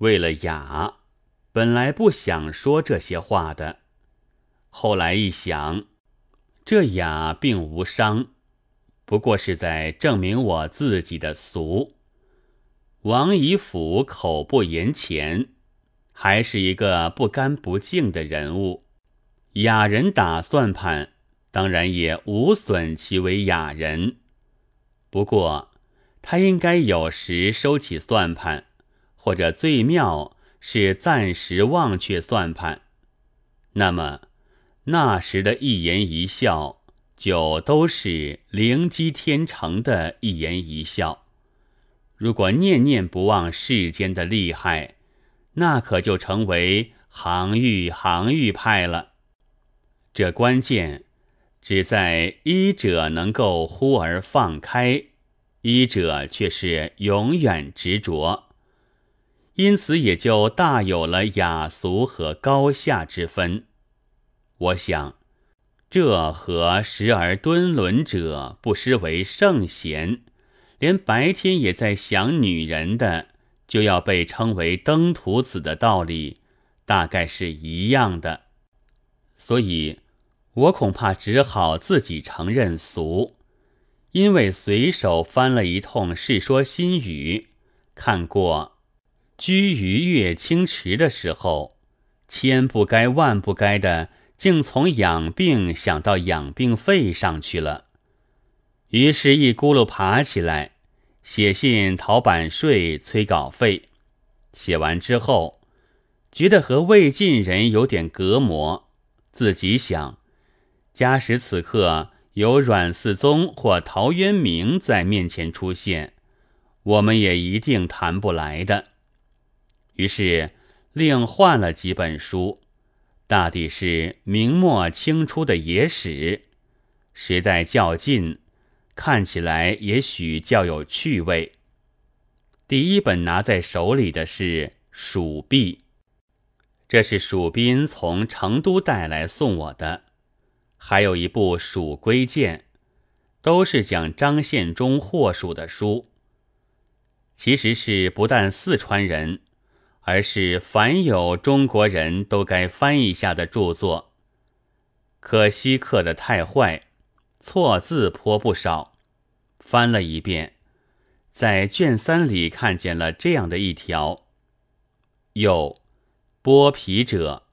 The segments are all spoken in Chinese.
为了雅，本来不想说这些话的，后来一想，这雅并无伤，不过是在证明我自己的俗。王仪甫口不言钱，还是一个不干不净的人物。雅人打算盘，当然也无损其为雅人。不过，他应该有时收起算盘，或者最妙是暂时忘却算盘。那么，那时的一言一笑，就都是灵机天成的一言一笑。如果念念不忘世间的厉害，那可就成为杭玉杭玉派了。这关键只在医者能够忽而放开，医者却是永远执着，因此也就大有了雅俗和高下之分。我想，这和时而敦伦者不失为圣贤。连白天也在想女人的，就要被称为登徒子的道理，大概是一样的。所以，我恐怕只好自己承认俗，因为随手翻了一通《世说新语》，看过居于月清池的时候，千不该万不该的，竟从养病想到养病费上去了。于是，一咕噜爬起来，写信讨版税、催稿费。写完之后，觉得和魏晋人有点隔膜。自己想，假使此刻有阮嗣宗或陶渊明在面前出现，我们也一定谈不来的。于是，另换了几本书，大抵是明末清初的野史，时代较近。看起来也许较有趣味。第一本拿在手里的是《蜀壁》，这是蜀斌从成都带来送我的。还有一部《蜀归剑》，都是讲张献忠祸蜀的书。其实是不但四川人，而是凡有中国人都该翻一下的著作。可惜刻得太坏，错字颇不少。翻了一遍，在卷三里看见了这样的一条：有剥皮者，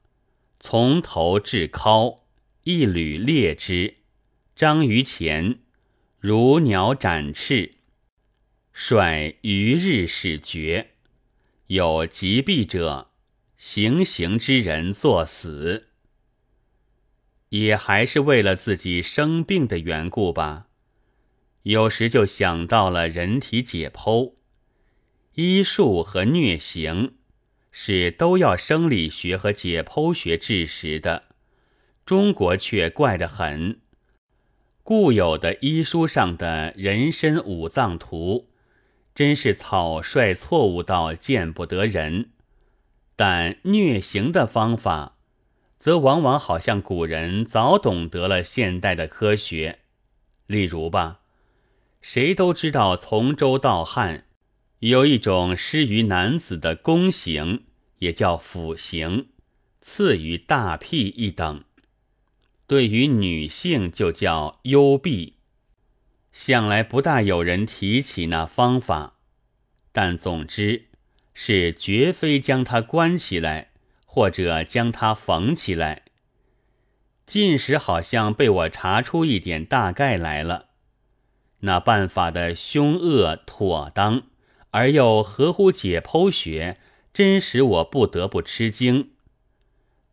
从头至尻一缕裂之，张于前，如鸟展翅，甩余日始绝。有疾病者，行刑之人作死，也还是为了自己生病的缘故吧。有时就想到了人体解剖，医术和虐刑是都要生理学和解剖学治实的，中国却怪得很。固有的医书上的人参五脏图，真是草率错误到见不得人。但虐刑的方法，则往往好像古人早懂得了现代的科学。例如吧。谁都知道，从周到汉有一种施于男子的宫刑，也叫府刑，次于大辟一等；对于女性就叫幽闭。向来不大有人提起那方法，但总之是绝非将它关起来，或者将它缝起来。近时好像被我查出一点大概来了。那办法的凶恶妥当，而又合乎解剖学，真使我不得不吃惊。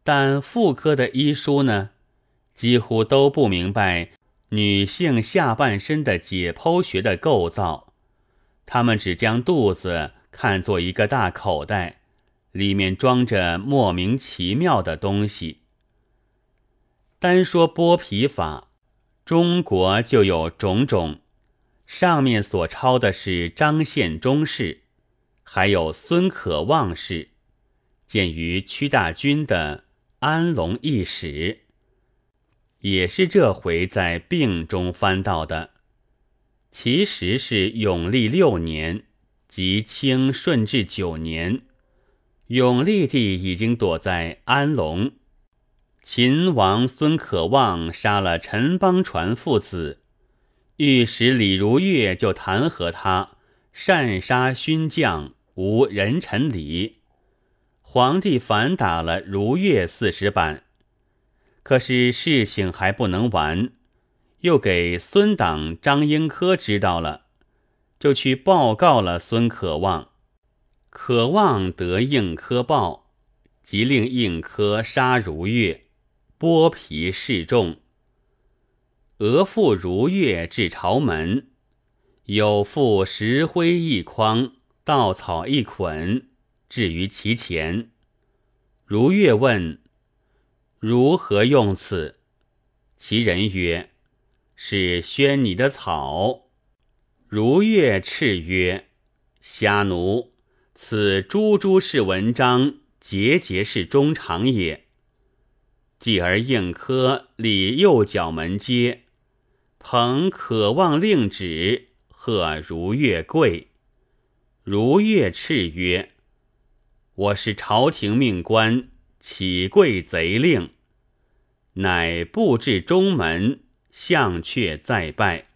但妇科的医书呢，几乎都不明白女性下半身的解剖学的构造，他们只将肚子看作一个大口袋，里面装着莫名其妙的东西。单说剥皮法，中国就有种种。上面所抄的是张献忠事，还有孙可望事，见于屈大均的《安龙异史》，也是这回在病中翻到的。其实是永历六年，即清顺治九年，永历帝已经躲在安龙。秦王孙可望杀了陈邦传父子，御史李如月就弹劾他擅杀勋将，无人臣礼。皇帝反打了如月四十板，可是事情还不能完，又给孙党张英科知道了，就去报告了孙可望。可望得应科报，即令应科杀如月。剥皮示众，俄父如月至朝门，有父石灰一筐，稻草一捆，置于其前。如月问：“如何用此？”其人曰：“是宣你的草。”如月叱曰：“虾奴！此朱朱是文章，节节是衷肠也。”继而应科立右角门阶，朋渴望令旨，贺如月贵。如月叱曰：“我是朝廷命官，岂贵贼令？”乃布置中门，向阙再拜。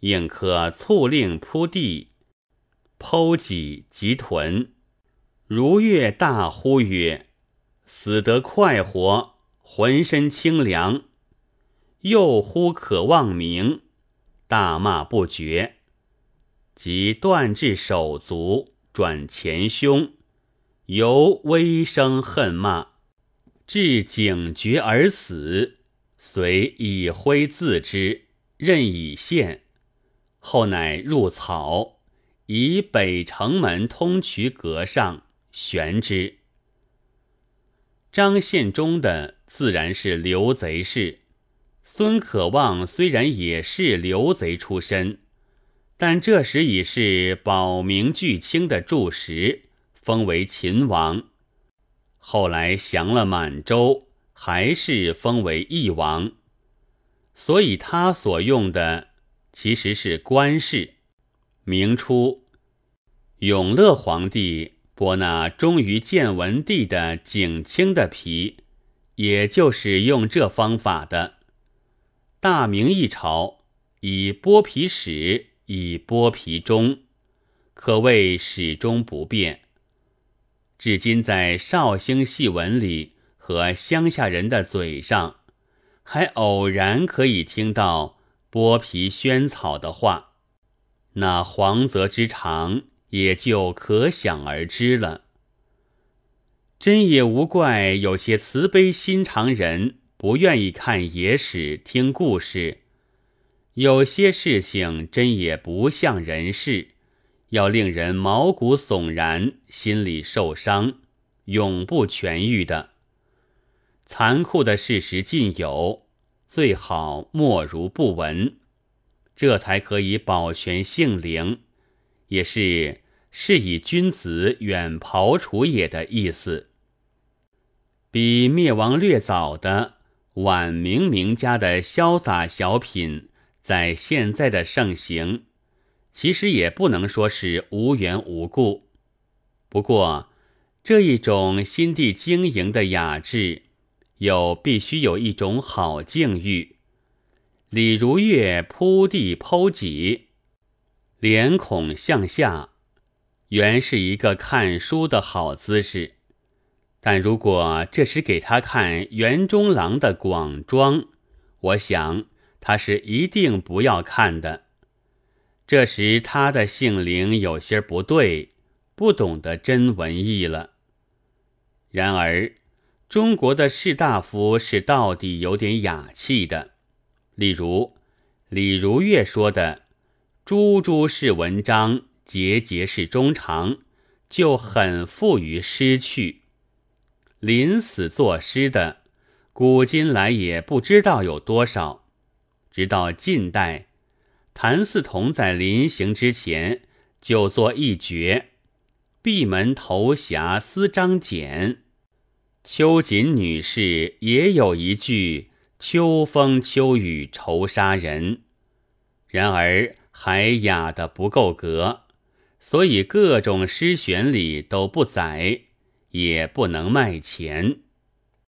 应可促令铺地，剖脊及臀。如月大呼曰：死得快活，浑身清凉。又呼可望名，大骂不绝。即断至手足，转前胸，由微声恨骂，至警觉而死。遂以灰自之，任以献。后乃入草，以北城门通衢阁上悬之。张献忠的自然是刘贼氏，孙可望虽然也是刘贼出身，但这时已是保明巨卿的柱石，封为秦王。后来降了满洲，还是封为翼王，所以他所用的其实是官氏。明初，永乐皇帝。剥那忠于建文帝的景清的皮，也就是用这方法的。大明一朝以剥皮始，以剥皮终，可谓始终不变。至今在绍兴戏文里和乡下人的嘴上，还偶然可以听到剥皮萱草的话，那黄泽之长。也就可想而知了。真也无怪有些慈悲心肠人不愿意看野史、听故事。有些事情真也不像人事，要令人毛骨悚然、心里受伤，永不痊愈的。残酷的事实尽有，最好莫如不闻，这才可以保全性灵。也是是以君子远庖厨也的意思。比灭亡略早的晚明名家的潇洒小品，在现在的盛行，其实也不能说是无缘无故。不过这一种心地经营的雅致，又必须有一种好境遇。李如月铺地剖脊。脸孔向下，原是一个看书的好姿势。但如果这时给他看袁中郎的广装，我想他是一定不要看的。这时他的性灵有些不对，不懂得真文艺了。然而，中国的士大夫是到底有点雅气的，例如李如月说的。朱朱是文章，节节是衷肠，就很富于诗趣。临死作诗的，古今来也不知道有多少。直到近代，谭嗣同在临行之前就作一绝：“闭门投峡思张俭。”秋瑾女士也有一句：“秋风秋雨愁杀人。”然而。还雅的不够格，所以各种诗选里都不载，也不能卖钱。